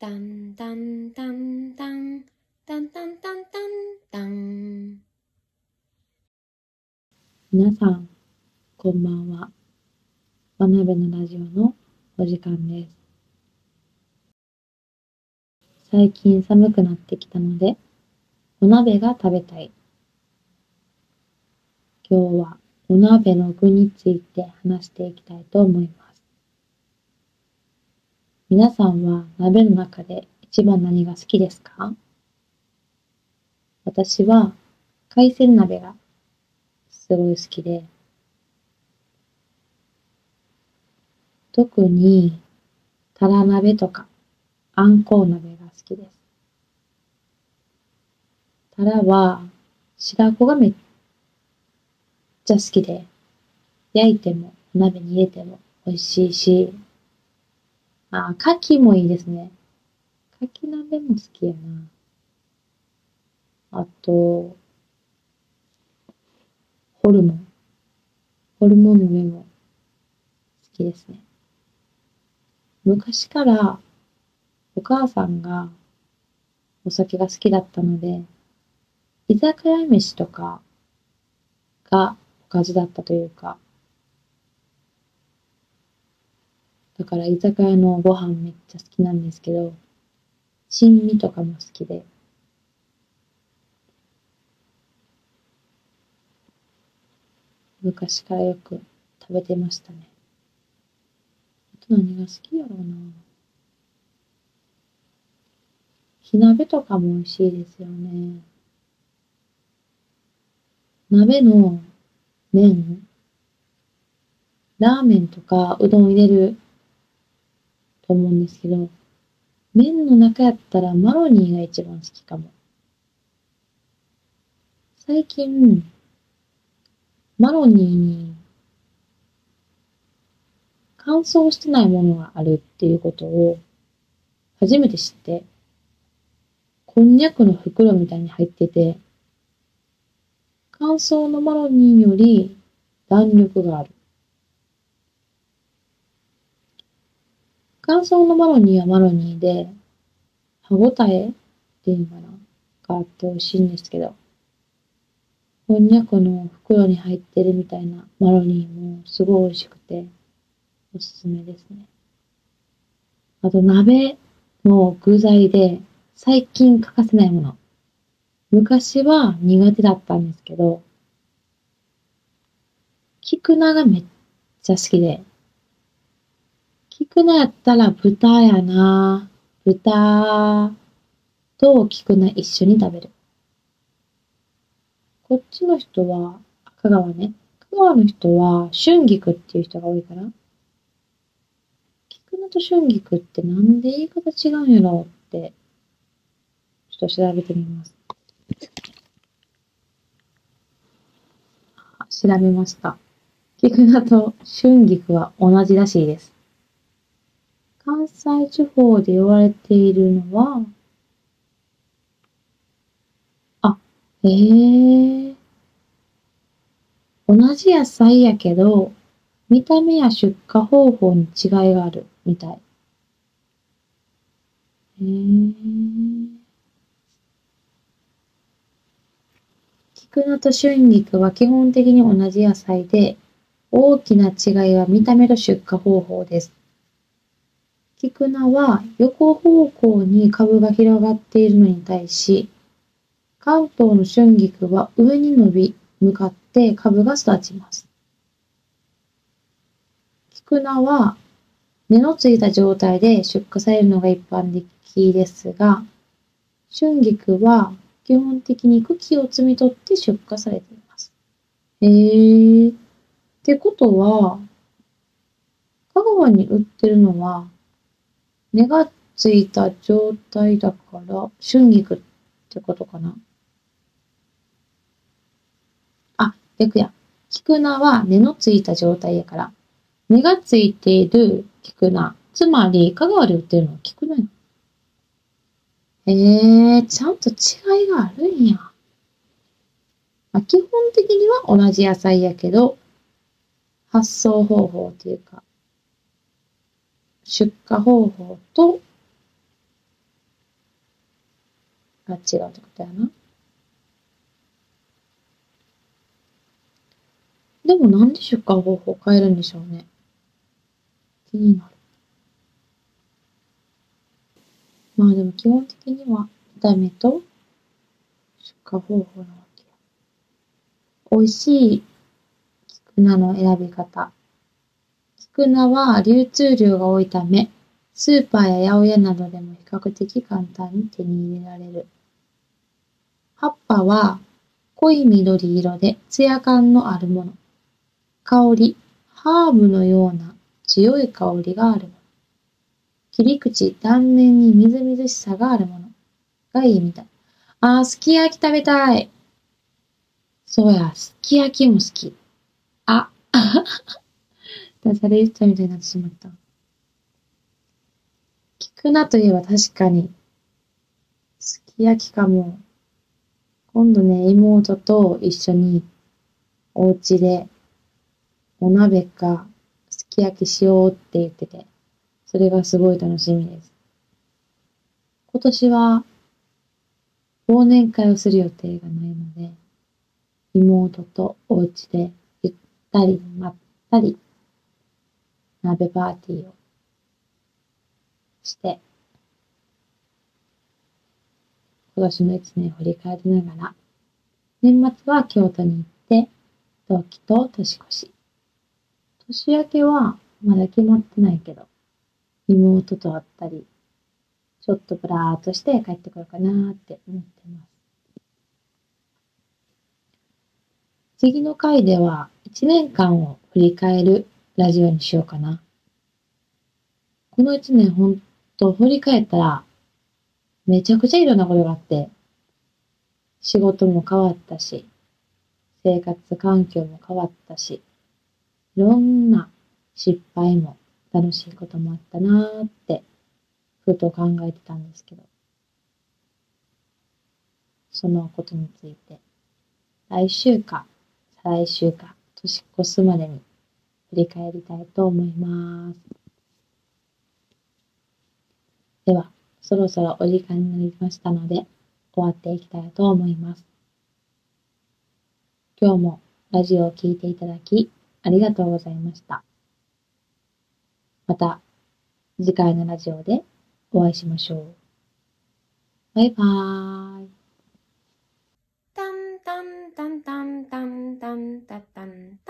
タンタンタンタン、タンタンタンタンタン。皆さん、こんばんは。わなべのラジオのお時間です。最近寒くなってきたので、お鍋が食べたい。今日はお鍋の具について話していきたいと思います。皆さんは鍋の中で一番何が好きですか？私は海鮮鍋がすごい好きで、特にタラ鍋とかあんこう鍋が好きです。タラは白子がめっちゃ好きで、焼いても鍋に入れても美味しいし、あ、牡蠣もいいですね。牡蠣鍋も好きやな。あと、ホルモン。ホルモン鍋も好きですね。昔からお母さんがお酒が好きだったので、居酒屋飯とかがおかずだったというか、だから居酒屋のご飯めっちゃ好きなんですけど、珍味とかも好きで。昔からよく食べてましたね。あと何が好きやろうな。火鍋とかも美味しいですよね。鍋の麺、ラーメンとかうどん入れると思うんですけど、麺の中やったらマロニーが一番好きかも。最近、マロニーに乾燥してないものがあるっていうことを初めて知って、こんにゃくの袋みたいに入ってて、乾燥のマロニーより弾力がある。乾燥のマロニーはマロニーで、歯ごたえっていうのかながあって美味しいんですけど、こんにゃくの袋に入ってるみたいなマロニーもすごい美味しくて、おすすめですね。あと、鍋の具材で最近欠かせないもの。昔は苦手だったんですけど、菊菜がめっちゃ好きで、菊菜やったら豚やな。豚と菊菜一緒に食べる。こっちの人は、香川ね。香川の人は春菊っていう人が多いから。菊菜と春菊ってなんで言い方違うんやろうって、ちょっと調べてみます。調べました。菊菜と春菊は同じらしいです。関西地方で言われているのは、あ、ええー、同じ野菜やけど、見た目や出荷方法に違いがあるみたい。へえー。菊菜と春菊は基本的に同じ野菜で、大きな違いは見た目と出荷方法です。菊菜は横方向に株が広がっているのに対し、関東の春菊は上に伸び、向かって株が育ちます。菊菜は根のついた状態で出荷されるのが一般的ですが、春菊は基本的に茎を摘み取って出荷されています。へー。ってことは、香川に売ってるのは根がついた状態だから、春菊ってことかな。あ、逆や。菊菜は根のついた状態やから、根がついている菊菜。つまり、香川で売ってるのは菊菜や。えー、ちゃんと違いがあるんや。まあ、基本的には同じ野菜やけど、発送方法っていうか、出荷方法とが違うってことやな。でもなんで出荷方法変えるんでしょうね。気になる。まあでも基本的には見た目と出荷方法なわけや。美味しい菊菜の選び方。菜は流通量が多いため、スーパーや八百屋などでも比較的簡単に手に入れられる。葉っぱは濃い緑色でツヤ感のあるもの。香り、ハーブのような強い香りがあるもの。切り口、断面にみずみずしさがあるものがいいみたい。あー、すき焼き食べたい。そうや、すき焼きも好き。あ、ダジャレ言ったみたいになってしまった。聞くなといえば確かに、すき焼きかも。今度ね、妹と一緒にお家でお鍋かすき焼きしようって言ってて、それがすごい楽しみです。今年は忘年会をする予定がないので、妹とお家でゆったりまったり鍋パーティーをして、今年の一年を振り返りながら、年末は京都に行って、同期と年越し。年明けはまだ決まってないけど、妹と会ったり、ちょっとブラーっとして帰ってこようかなって思ってます。次の回では1年間を振り返るラジオにしようかな。この1年ほんと振り返ったら、めちゃくちゃいろんなことがあって、仕事も変わったし、生活環境も変わったし、いろんな失敗も楽しいこともあったなーって、ふと考えてたんですけど、そのことについて、来週か再来週か年越すまでに振り返りたいと思います。では、そろそろお時間になりましたので、終わっていきたいと思います。今日もラジオを聴いていただき、ありがとうございました。また次回のラジオでお会いしましょう。バイバーイ。タンタンタンタンタンタンタタン。